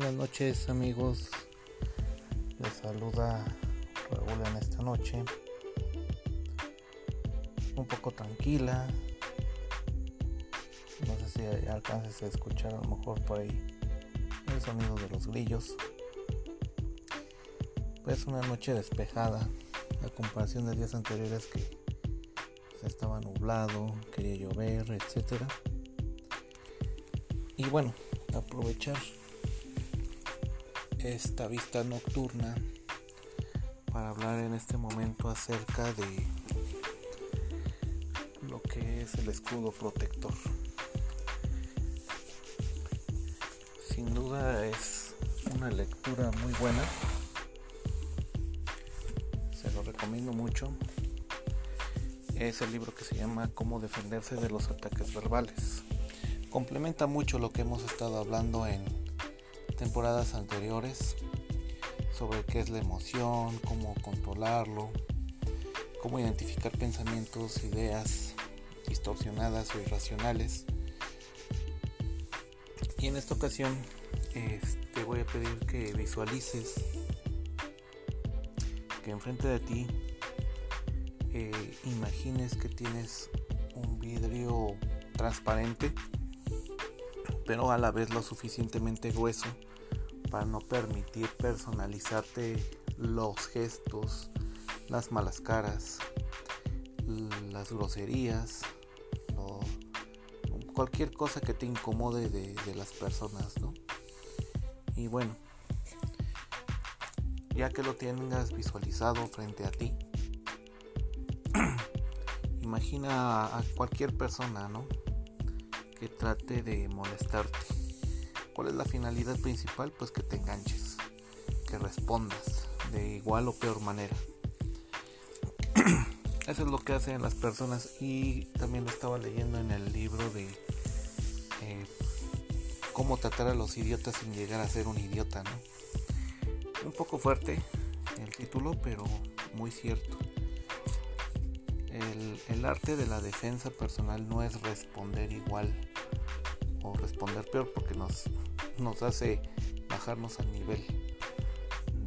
Buenas noches amigos, les saluda Raúl en esta noche, un poco tranquila, no sé si alcances a escuchar a lo mejor por ahí el sonido de los grillos, pues una noche despejada a comparación de días anteriores que pues, estaba nublado, quería llover, etcétera. Y bueno, aprovechar esta vista nocturna para hablar en este momento acerca de lo que es el escudo protector. Sin duda es una lectura muy buena. Se lo recomiendo mucho. Es el libro que se llama Cómo defenderse de los ataques verbales complementa mucho lo que hemos estado hablando en temporadas anteriores sobre qué es la emoción, cómo controlarlo, cómo identificar pensamientos, ideas distorsionadas o irracionales. Y en esta ocasión te voy a pedir que visualices que enfrente de ti eh, imagines que tienes un vidrio transparente pero a la vez lo suficientemente grueso para no permitir personalizarte los gestos, las malas caras, las groserías, cualquier cosa que te incomode de, de las personas, ¿no? Y bueno, ya que lo tengas visualizado frente a ti, imagina a cualquier persona, ¿no? que trate de molestarte. ¿Cuál es la finalidad principal? Pues que te enganches, que respondas de igual o peor manera. Eso es lo que hacen las personas y también lo estaba leyendo en el libro de eh, cómo tratar a los idiotas sin llegar a ser un idiota, ¿no? Un poco fuerte el título, pero muy cierto. El, el, arte de la defensa personal no es responder igual o responder peor porque nos, nos hace bajarnos al nivel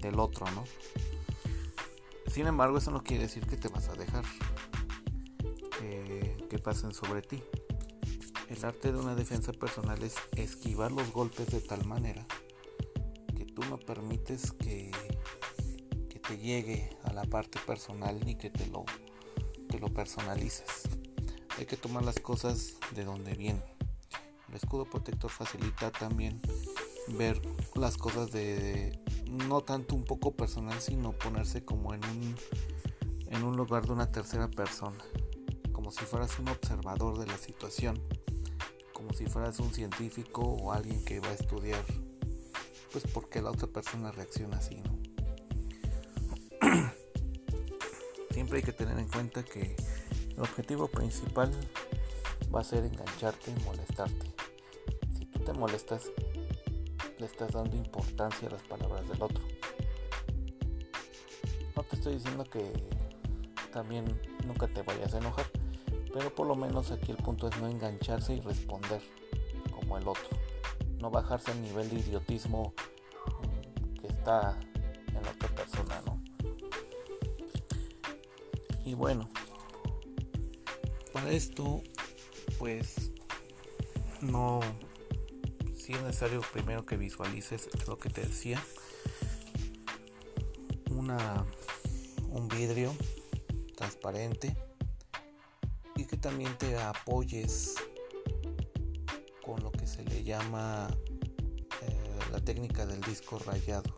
del otro, ¿no? Sin embargo, eso no quiere decir que te vas a dejar eh, que pasen sobre ti. El arte de una defensa personal es esquivar los golpes de tal manera que tú no permites que, que te llegue a la parte personal ni que te lo, te lo personalices. Hay que tomar las cosas de donde vienen. El escudo protector facilita también ver las cosas de, no tanto un poco personal, sino ponerse como en un, en un lugar de una tercera persona, como si fueras un observador de la situación, como si fueras un científico o alguien que va a estudiar, pues porque la otra persona reacciona así, ¿no? Siempre hay que tener en cuenta que el objetivo principal va a ser engancharte y molestas, le estás dando importancia a las palabras del otro. No te estoy diciendo que también nunca te vayas a enojar, pero por lo menos aquí el punto es no engancharse y responder como el otro. No bajarse al nivel de idiotismo que está en la otra persona, ¿no? Y bueno, para esto, pues no si es necesario primero que visualices lo que te decía. Una un vidrio transparente y que también te apoyes con lo que se le llama eh, la técnica del disco rayado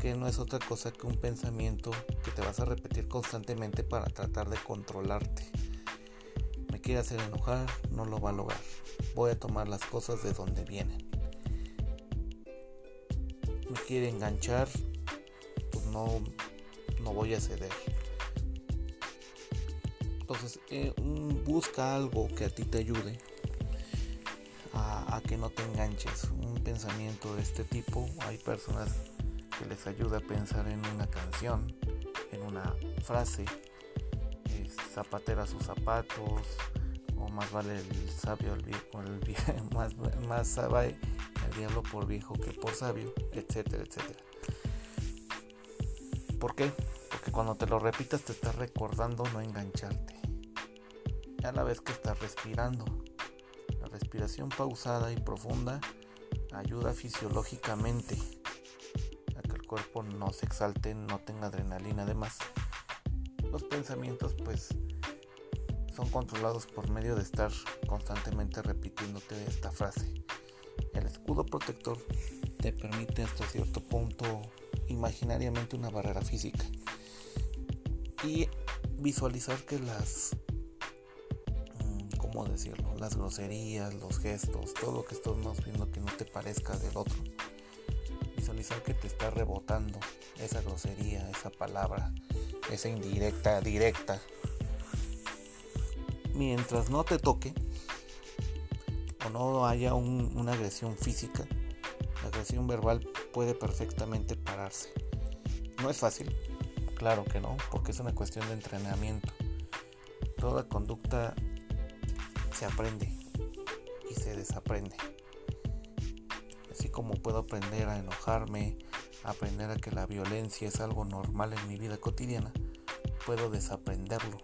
que no es otra cosa que un pensamiento que te vas a repetir constantemente para tratar de controlarte quiere hacer enojar no lo va a lograr voy a tomar las cosas de donde vienen. Me quiere enganchar, pues no, no voy a ceder. Entonces, eh, busca algo que a ti te ayude a, que no te enganches. Un pensamiento de este tipo, hay personas que les ayuda a pensar en una canción, en una frase, zapatera sus zapatos, más vale el sabio el viejo, el viejo más, más sabe el diablo por viejo que por sabio, etcétera, etcétera. ¿Por qué? Porque cuando te lo repitas te estás recordando no engancharte. A la vez que estás respirando. La respiración pausada y profunda ayuda fisiológicamente a que el cuerpo no se exalte, no tenga adrenalina además. Los pensamientos pues son controlados por medio de estar constantemente repitiéndote esta frase. El escudo protector te permite hasta cierto punto imaginariamente una barrera física y visualizar que las mm, ¿cómo decirlo? las groserías, los gestos, todo lo que estamos viendo que no te parezca del otro. Visualizar que te está rebotando esa grosería, esa palabra, esa indirecta, directa. Mientras no te toque o no haya una agresión física, la agresión verbal puede perfectamente pararse. No es fácil, claro que no, porque es una cuestión de entrenamiento. Toda conducta se aprende y se desaprende. Así como puedo aprender a enojarme, aprender a que la violencia es algo normal en mi vida cotidiana, puedo desaprenderlo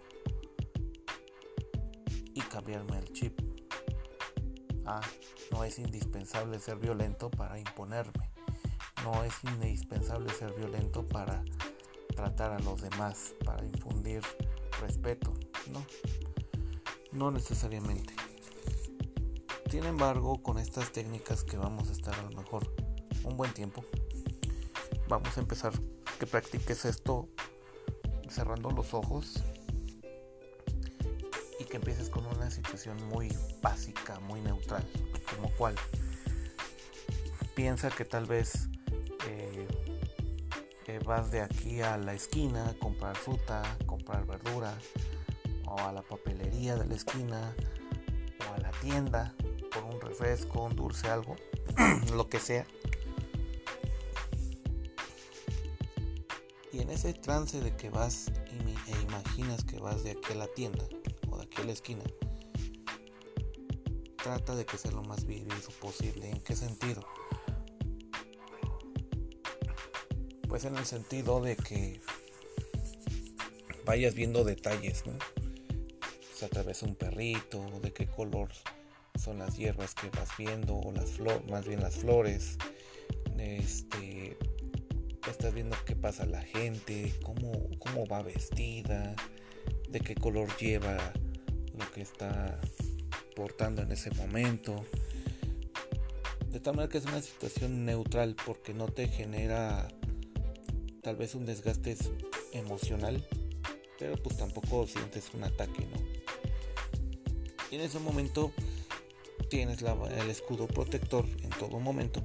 y cambiarme el chip. Ah, no es indispensable ser violento para imponerme. No es indispensable ser violento para tratar a los demás, para infundir respeto. No, no necesariamente. Sin embargo, con estas técnicas que vamos a estar a lo mejor un buen tiempo, vamos a empezar que practiques esto cerrando los ojos que empieces con una situación muy básica, muy neutral, como cual piensa que tal vez eh, eh, vas de aquí a la esquina a comprar fruta, comprar verdura, o a la papelería de la esquina, o a la tienda por un refresco, un dulce, algo, lo que sea. Y en ese trance de que vas e imaginas que vas de aquí a la tienda aquí la esquina, trata de que sea lo más vivido posible. ¿En qué sentido? Pues en el sentido de que vayas viendo detalles, ¿no? Se atravesa un perrito, de qué color son las hierbas que vas viendo, o las flores, más bien las flores. Este, estás viendo qué pasa la gente, cómo, cómo va vestida, de qué color lleva lo que está portando en ese momento. De tal manera que es una situación neutral porque no te genera tal vez un desgaste emocional, pero pues tampoco sientes un ataque, ¿no? Y en ese momento tienes el escudo protector en todo momento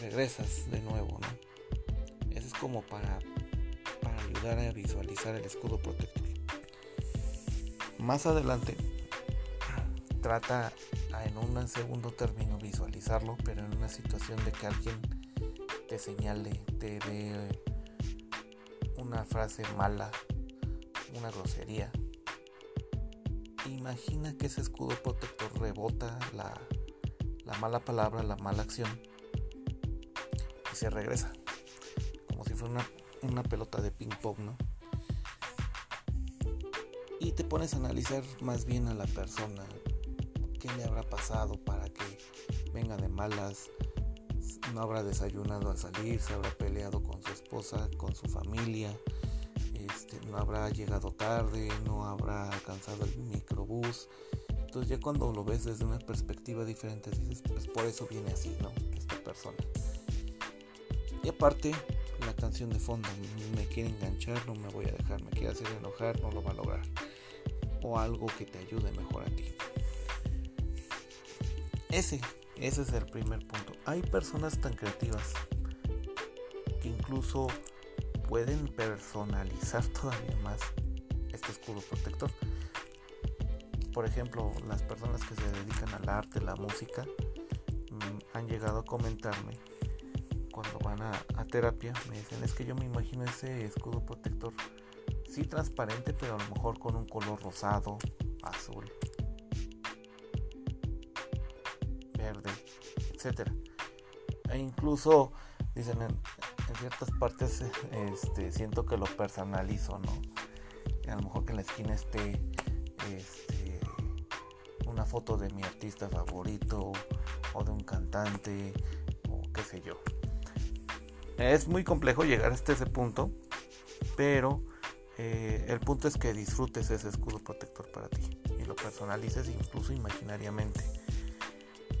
regresas de nuevo, ¿no? Eso es como para ayudar a visualizar el escudo protector. Más adelante, trata en un segundo término visualizarlo, pero en una situación de que alguien te señale, te dé una frase mala, una grosería. Imagina que ese escudo protector rebota la, la mala palabra, la mala acción se regresa. Como si fuera una, pelota de ping pong, ¿no? Y te pones a analizar más bien a la persona. ¿Qué le habrá pasado para que venga de malas? No habrá desayunado al salir, se habrá peleado con su esposa, con su familia, este, no habrá llegado tarde, no habrá alcanzado el microbús. Entonces ya cuando lo ves desde una perspectiva diferente dices, pues por eso viene así, ¿no? Esta persona. Y aparte, la canción de fondo, me quiere enganchar, no me voy a dejar, me quiere hacer enojar, no lo va a lograr. O algo que te ayude mejor a ti. Ese, ese es el primer punto. Hay personas tan creativas que incluso pueden personalizar todavía más este escudo protector. Por ejemplo, las personas que se dedican al arte, la música, mm, han llegado a comentarme cuando van a, terapia me dicen es que yo me imagino ese escudo protector sí transparente pero a lo mejor con un color rosado azul etcétera. E incluso dicen en, ciertas partes este, siento que lo personalizo, ¿no? A lo mejor que en la esquina esté este, una foto de mi artista favorito o de un cantante o qué sé yo. Es muy complejo llegar hasta ese punto, pero eh, el punto es que disfrutes ese escudo protector para ti y lo personalices incluso imaginariamente.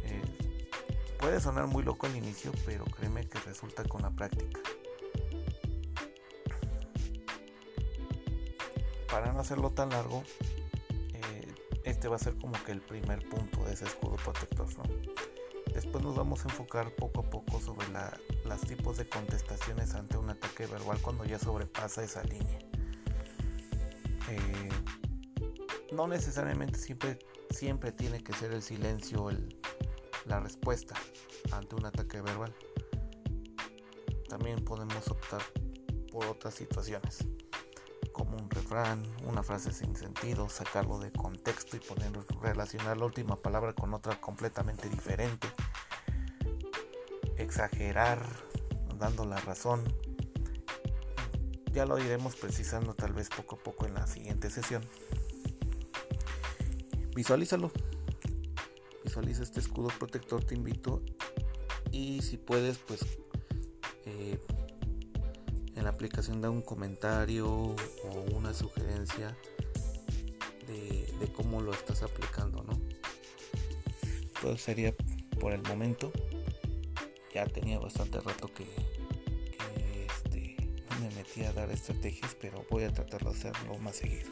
Eh, puede sonar muy loco al inicio, pero créeme que resulta con la práctica. Para no hacerlo tan largo, eh, este va a ser como que el primer punto de ese escudo protector. Después nos vamos a enfocar poco a poco sobre los tipos de contestaciones ante un ataque verbal cuando ya sobrepasa esa línea. Eh, no necesariamente siempre, siempre tiene que ser el silencio la respuesta ante un ataque verbal. También podemos optar por otras situaciones, como un refrán, una frase sin sentido, sacarlo de contexto y poner, relacionar la última palabra con otra completamente diferente, exagerar, dando la razón. Ya lo iremos precisando tal vez poco a poco en la siguiente sesión. Visualízalo. Visualiza este escudo protector, te invito. Y si puedes, pues eh, en la aplicación da un comentario o una sugerencia de, de cómo lo estás aplicando, ¿no? Pues sería por el momento ya tenía bastante rato que, este, me metí a dar estrategias, pero voy a tratar de hacerlo más seguido.